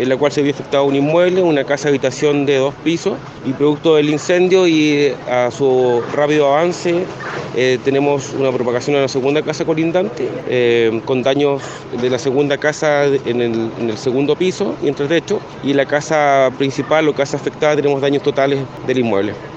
en la cual se había afectado un inmueble, una casa habitación de dos pisos, y producto del incendio y a su rápido avance eh, tenemos una propagación en la segunda casa colindante, eh, con daños de la segunda casa en el, en el segundo piso y entre techo, y la casa principal o casa afectada tenemos daños totales del inmueble.